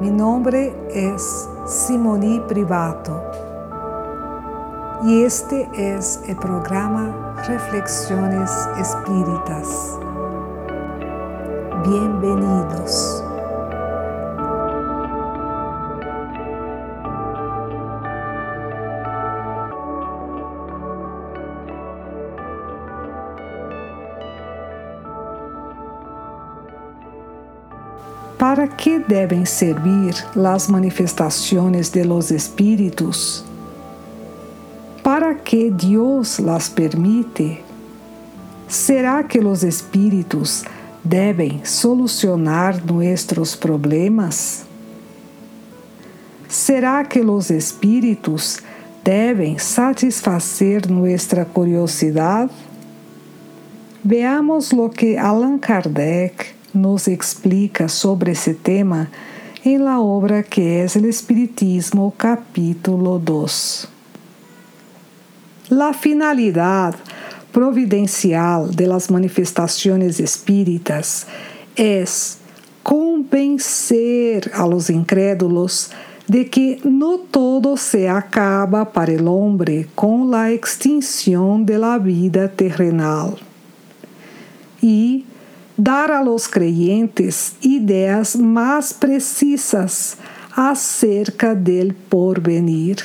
Mi nombre es Simoni Privato y este es el programa Reflexiones Espíritas. Bienvenidos. ¿Para qué deben servir las manifestaciones de los espíritus? ¿Para qué Dios las permite? ¿Será que los espíritus deben solucionar nuestros problemas? ¿Será que los espíritus deben satisfacer nuestra curiosidad? Veamos lo que Allan Kardec nos explica sobre esse tema em la obra que é o Espiritismo, capítulo 2. La finalidade providencial de las manifestaciones espíritas es convencer a los incrédulos de que no todo se acaba para el hombre con la extinción de la vida terrenal. Y dar a los creyentes ideas más precisas acerca del porvenir.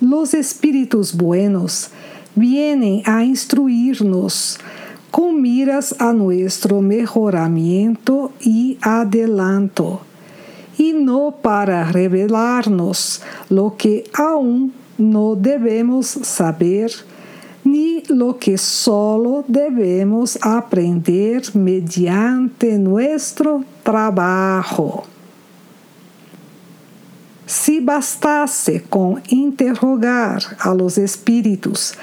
Los espíritus buenos vienen a instruirnos con miras a nuestro mejoramiento y adelanto, y no para revelarnos lo que aún no debemos saber lo que solo debemos aprender mediante nuestro trabajo. Si bastase con interrogar a los espíritus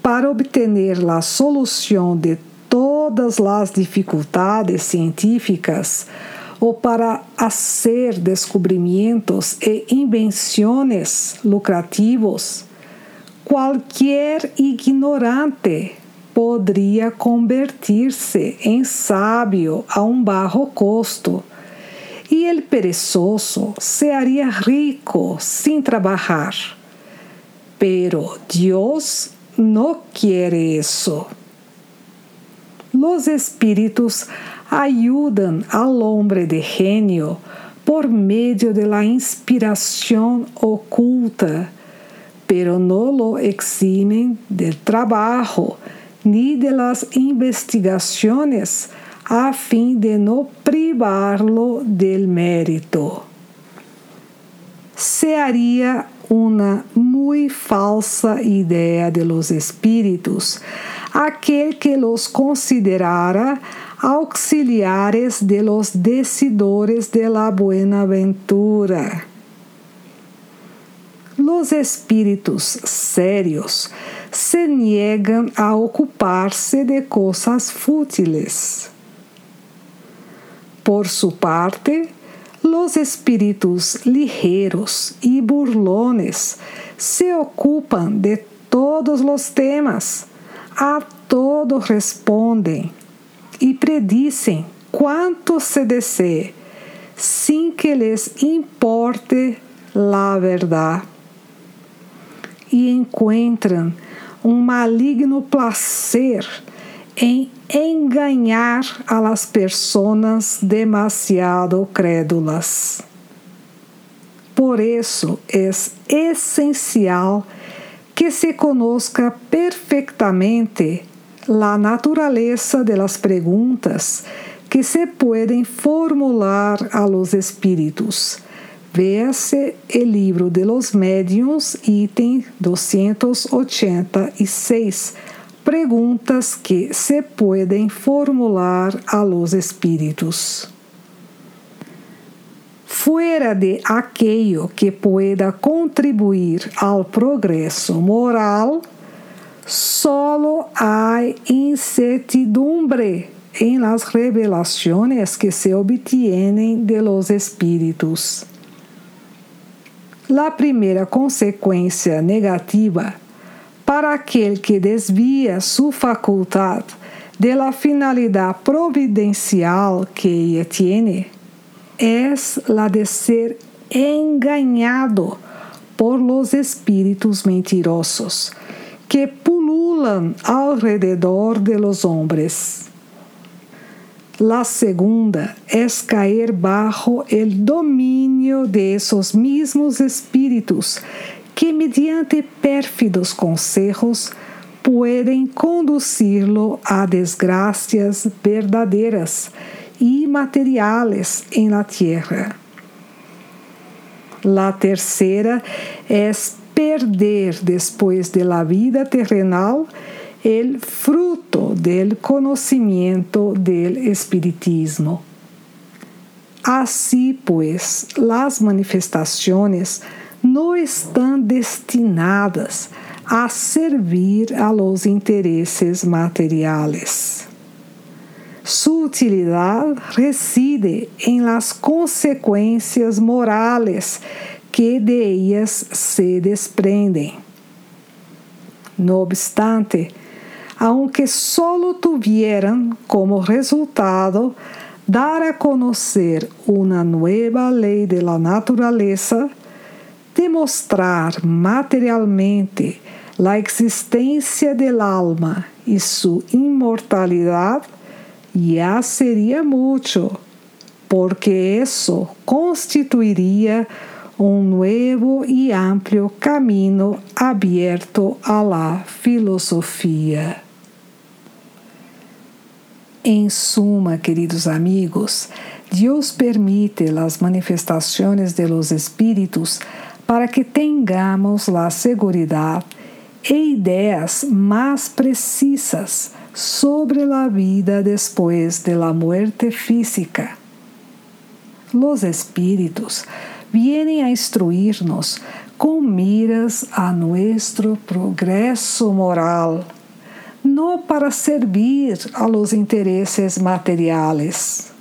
para obtener la solución de todas las dificultades científicas o para hacer descubrimientos e invenciones lucrativos, qualquer ignorante poderia convertir-se em sábio a um barro custo, e el perezoso se rico sem trabalhar. Pero Deus não quer isso. Los espíritos ayudan al hombre de genio por medio de la inspiración oculta pero no lo eximen del trabajo ni de las investigaciones a fin de no privarlo del mérito. Se haría una muy falsa idea de los espíritus aquel que los considerara auxiliares de los decidores de la buena ventura los espíritus sérios se niegan a ocupar-se de coisas fútiles. Por su parte, los espíritus ligeros y burlones se ocupan de todos los temas, a todo respondem e predicem quanto se desee, sem que lhes importe la verdade e encontram um maligno placer em enganar a las demasiado crédulas. Por isso é essencial que se conozca perfeitamente a natureza de las perguntas que se podem formular a los espíritos Véase o livro de los médiuns, item 286. Perguntas que se podem formular a los espíritos. Fuera de aquello que pueda contribuir al progreso moral, solo hay incertidumbre en las revelaciones que se obtienen de los espíritus. La primeira consequência negativa para aquele que desvia sua faculdade de la finalidade providencial que ella tiene es la de ser engañado por los espíritus mentirosos que pululan alrededor de los hombres. La segunda es caer bajo el dominio de esos mismos espíritus que mediante pérfidos consejos pueden conducirlo a desgracias verdadeiras y materiales en la tierra. La tercera es perder después de la vida terrenal el fruto del conocimiento del espiritismo. Así pues, las manifestaciones no están destinadas a servir a los intereses materiales. Su utilidad reside en las consecuencias morales que de ellas se desprenden. No obstante, aunque solo tuvieran como resultado dar a conocer una nueva ley de la naturaleza, demostrar materialmente la existencia del alma y su inmortalidad, ya sería mucho, porque eso constituiría un nuevo y amplio camino abierto a la filosofía. En suma, queridos amigos, Dios permite las manifestaciones de los espíritus para que tengamos la seguridad e ideas más precisas sobre la vida después de la muerte física. Los espíritus vienen a instruirnos con miras a nuestro progreso moral, no para servir a los intereses materiales.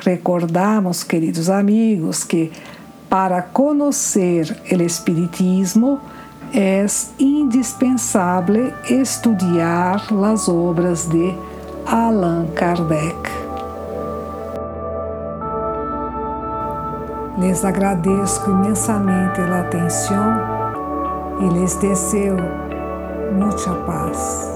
Recordamos, queridos amigos, que para conhecer o Espiritismo é indispensável estudar as obras de Allan Kardec. Les agradeço imensamente a atenção e les deseo muita paz.